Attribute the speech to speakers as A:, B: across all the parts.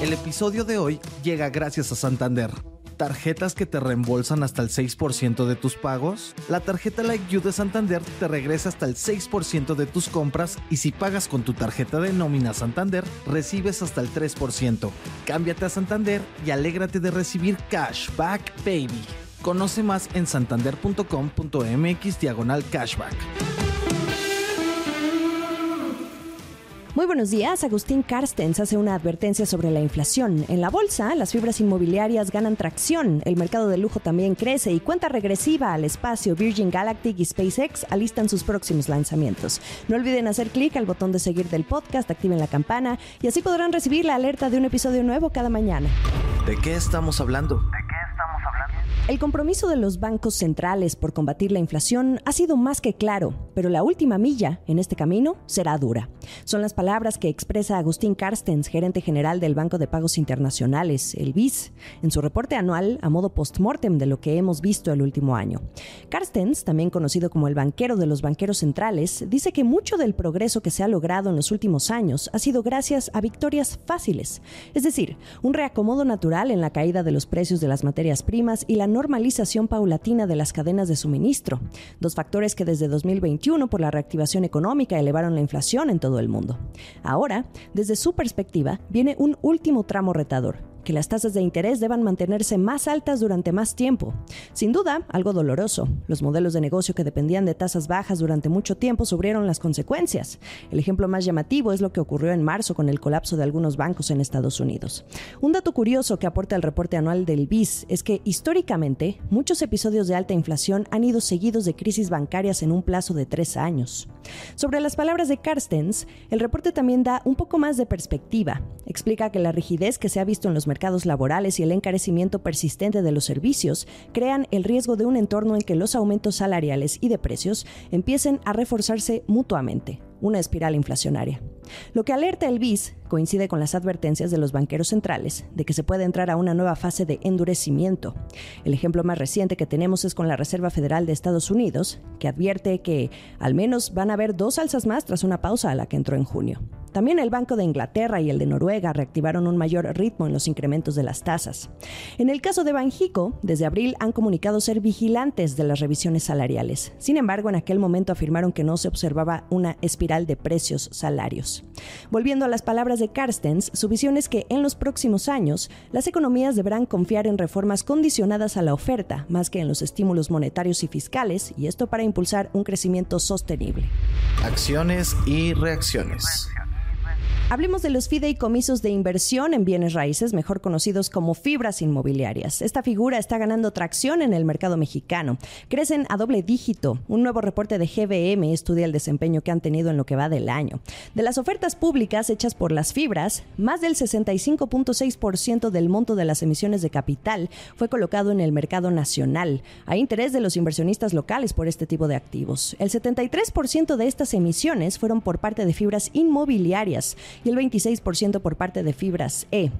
A: El episodio de hoy llega gracias a Santander. ¿Tarjetas que te reembolsan hasta el 6% de tus pagos? La tarjeta Like You de Santander te regresa hasta el 6% de tus compras y si pagas con tu tarjeta de nómina Santander, recibes hasta el 3%. Cámbiate a Santander y alégrate de recibir cashback, baby. Conoce más en santander.com.mx diagonal cashback.
B: Muy buenos días. Agustín Carstens hace una advertencia sobre la inflación. En la bolsa, las fibras inmobiliarias ganan tracción, el mercado de lujo también crece y cuenta regresiva al espacio. Virgin Galactic y SpaceX alistan sus próximos lanzamientos. No olviden hacer clic al botón de seguir del podcast, activen la campana y así podrán recibir la alerta de un episodio nuevo cada mañana.
A: ¿De qué estamos hablando?
B: El compromiso de los bancos centrales por combatir la inflación ha sido más que claro, pero la última milla en este camino será dura. Son las palabras que expresa Agustín Carstens, gerente general del Banco de Pagos Internacionales, el BIS, en su reporte anual a modo post-mortem de lo que hemos visto el último año. Carstens, también conocido como el banquero de los banqueros centrales, dice que mucho del progreso que se ha logrado en los últimos años ha sido gracias a victorias fáciles, es decir, un reacomodo natural en la caída de los precios de las materias primas y la normalización paulatina de las cadenas de suministro, dos factores que desde 2021 por la reactivación económica elevaron la inflación en todo el mundo. Ahora, desde su perspectiva, viene un último tramo retador, que las tasas de interés deban mantenerse más altas durante más tiempo. Sin duda, algo doloroso. Los modelos de negocio que dependían de tasas bajas durante mucho tiempo sufrieron las consecuencias. El ejemplo más llamativo es lo que ocurrió en marzo con el colapso de algunos bancos en Estados Unidos. Un dato curioso que aporta el reporte anual del BIS es que históricamente muchos episodios de alta inflación han ido seguidos de crisis bancarias en un plazo de tres años. Sobre las palabras de Carstens, el reporte también da un poco más de perspectiva. Explica que la rigidez que se ha visto en los mercados mercados laborales y el encarecimiento persistente de los servicios crean el riesgo de un entorno en que los aumentos salariales y de precios empiecen a reforzarse mutuamente, una espiral inflacionaria. Lo que alerta el BIS coincide con las advertencias de los banqueros centrales de que se puede entrar a una nueva fase de endurecimiento. El ejemplo más reciente que tenemos es con la Reserva Federal de Estados Unidos, que advierte que al menos van a haber dos alzas más tras una pausa a la que entró en junio. También el Banco de Inglaterra y el de Noruega reactivaron un mayor ritmo en los incrementos de las tasas. En el caso de Banjico, desde abril han comunicado ser vigilantes de las revisiones salariales. Sin embargo, en aquel momento afirmaron que no se observaba una espiral de precios salarios. Volviendo a las palabras de Carstens, su visión es que en los próximos años las economías deberán confiar en reformas condicionadas a la oferta más que en los estímulos monetarios y fiscales, y esto para impulsar un crecimiento sostenible.
A: Acciones y reacciones.
B: Hablemos de los fideicomisos de inversión en bienes raíces, mejor conocidos como fibras inmobiliarias. Esta figura está ganando tracción en el mercado mexicano. Crecen a doble dígito. Un nuevo reporte de GBM estudia el desempeño que han tenido en lo que va del año. De las ofertas públicas hechas por las fibras, más del 65.6% del monto de las emisiones de capital fue colocado en el mercado nacional. Hay interés de los inversionistas locales por este tipo de activos. El 73% de estas emisiones fueron por parte de fibras inmobiliarias y el 26% por parte de Fibras E.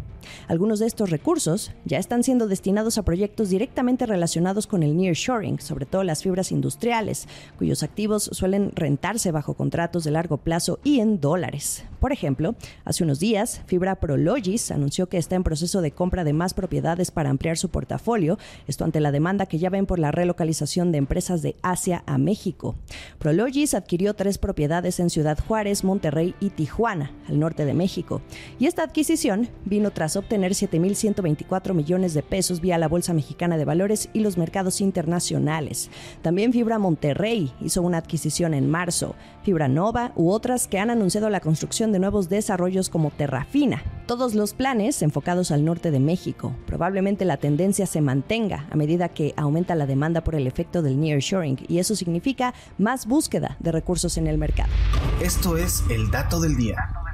B: Algunos de estos recursos ya están siendo destinados a proyectos directamente relacionados con el nearshoring, sobre todo las fibras industriales, cuyos activos suelen rentarse bajo contratos de largo plazo y en dólares. Por ejemplo, hace unos días, Fibra Prologis anunció que está en proceso de compra de más propiedades para ampliar su portafolio, esto ante la demanda que ya ven por la relocalización de empresas de Asia a México. Prologis adquirió tres propiedades en Ciudad Juárez, Monterrey y Tijuana, al norte de México, y esta adquisición vino tras obtener 7.124 millones de pesos vía la Bolsa Mexicana de Valores y los mercados internacionales. También Fibra Monterrey hizo una adquisición en marzo, Fibra Nova u otras que han anunciado la construcción de nuevos desarrollos como Terrafina. Todos los planes enfocados al norte de México. Probablemente la tendencia se mantenga a medida que aumenta la demanda por el efecto del nearshoring y eso significa más búsqueda de recursos en el mercado.
A: Esto es el dato del día.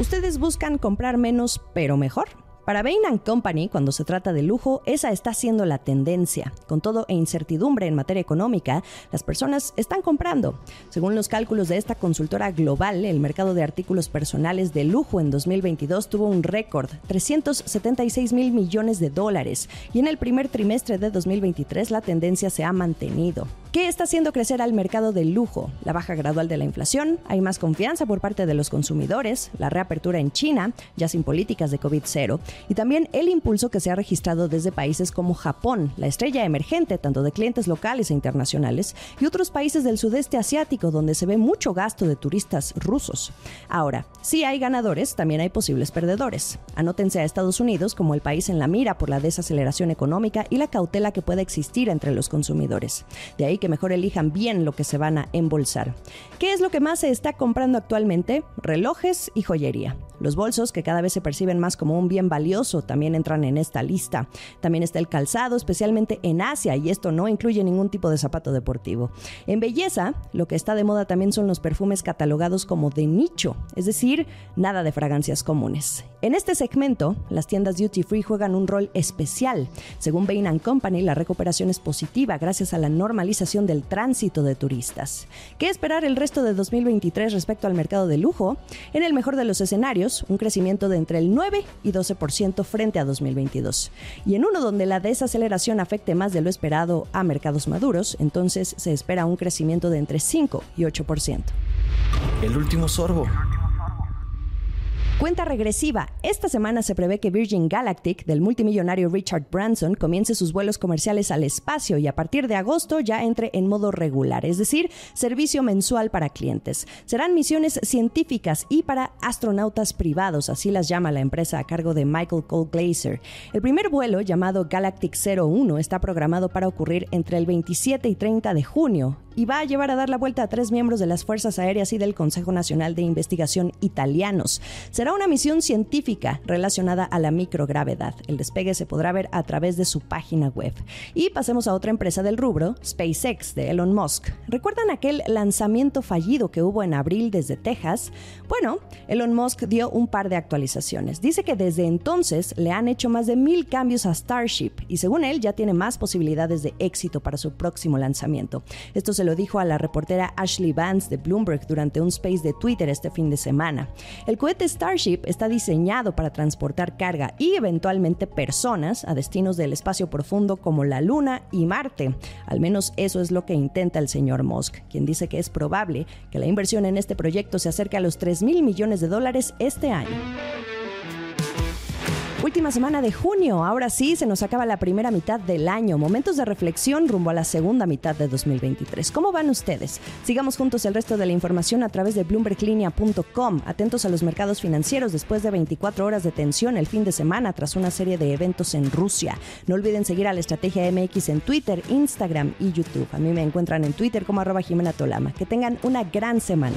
B: ¿Ustedes buscan comprar menos pero mejor? Para Bain Company, cuando se trata de lujo, esa está siendo la tendencia. Con todo e incertidumbre en materia económica, las personas están comprando. Según los cálculos de esta consultora global, el mercado de artículos personales de lujo en 2022 tuvo un récord, 376 mil millones de dólares, y en el primer trimestre de 2023 la tendencia se ha mantenido. ¿Qué está haciendo crecer al mercado del lujo? La baja gradual de la inflación, hay más confianza por parte de los consumidores, la reapertura en China, ya sin políticas de COVID-0, y también el impulso que se ha registrado desde países como Japón, la estrella emergente tanto de clientes locales e internacionales, y otros países del sudeste asiático donde se ve mucho gasto de turistas rusos. Ahora, si hay ganadores, también hay posibles perdedores. Anótense a Estados Unidos como el país en la mira por la desaceleración económica y la cautela que puede existir entre los consumidores. De ahí que mejor elijan bien lo que se van a embolsar. ¿Qué es lo que más se está comprando actualmente? Relojes y joyería. Los bolsos, que cada vez se perciben más como un bien valioso, también entran en esta lista. También está el calzado, especialmente en Asia, y esto no incluye ningún tipo de zapato deportivo. En belleza, lo que está de moda también son los perfumes catalogados como de nicho, es decir, nada de fragancias comunes. En este segmento, las tiendas duty free juegan un rol especial. Según Bain Company, la recuperación es positiva gracias a la normalización del tránsito de turistas. ¿Qué esperar el resto de 2023 respecto al mercado de lujo? En el mejor de los escenarios, un crecimiento de entre el 9 y 12% frente a 2022. Y en uno donde la desaceleración afecte más de lo esperado a mercados maduros, entonces se espera un crecimiento de entre 5 y 8%.
A: El último sorbo.
B: Cuenta regresiva. Esta semana se prevé que Virgin Galactic del multimillonario Richard Branson comience sus vuelos comerciales al espacio y a partir de agosto ya entre en modo regular, es decir, servicio mensual para clientes. Serán misiones científicas y para astronautas privados, así las llama la empresa a cargo de Michael Cole Glazer. El primer vuelo, llamado Galactic 01, está programado para ocurrir entre el 27 y 30 de junio y va a llevar a dar la vuelta a tres miembros de las Fuerzas Aéreas y del Consejo Nacional de Investigación italianos. Será una misión científica relacionada a la microgravedad. El despegue se podrá ver a través de su página web. Y pasemos a otra empresa del rubro, SpaceX de Elon Musk. ¿Recuerdan aquel lanzamiento fallido que hubo en abril desde Texas? Bueno, Elon Musk dio un par de actualizaciones. Dice que desde entonces le han hecho más de mil cambios a Starship y según él ya tiene más posibilidades de éxito para su próximo lanzamiento. Esto lo dijo a la reportera Ashley Vance de Bloomberg durante un space de Twitter este fin de semana. El cohete Starship está diseñado para transportar carga y eventualmente personas a destinos del espacio profundo como la Luna y Marte. Al menos eso es lo que intenta el señor Musk, quien dice que es probable que la inversión en este proyecto se acerque a los 3 mil millones de dólares este año. Última semana de junio, ahora sí se nos acaba la primera mitad del año, momentos de reflexión rumbo a la segunda mitad de 2023. ¿Cómo van ustedes? Sigamos juntos el resto de la información a través de bloomberglinea.com. Atentos a los mercados financieros después de 24 horas de tensión el fin de semana tras una serie de eventos en Rusia. No olviden seguir a la Estrategia MX en Twitter, Instagram y YouTube. A mí me encuentran en Twitter como arroba Jimena Tolama. Que tengan una gran semana.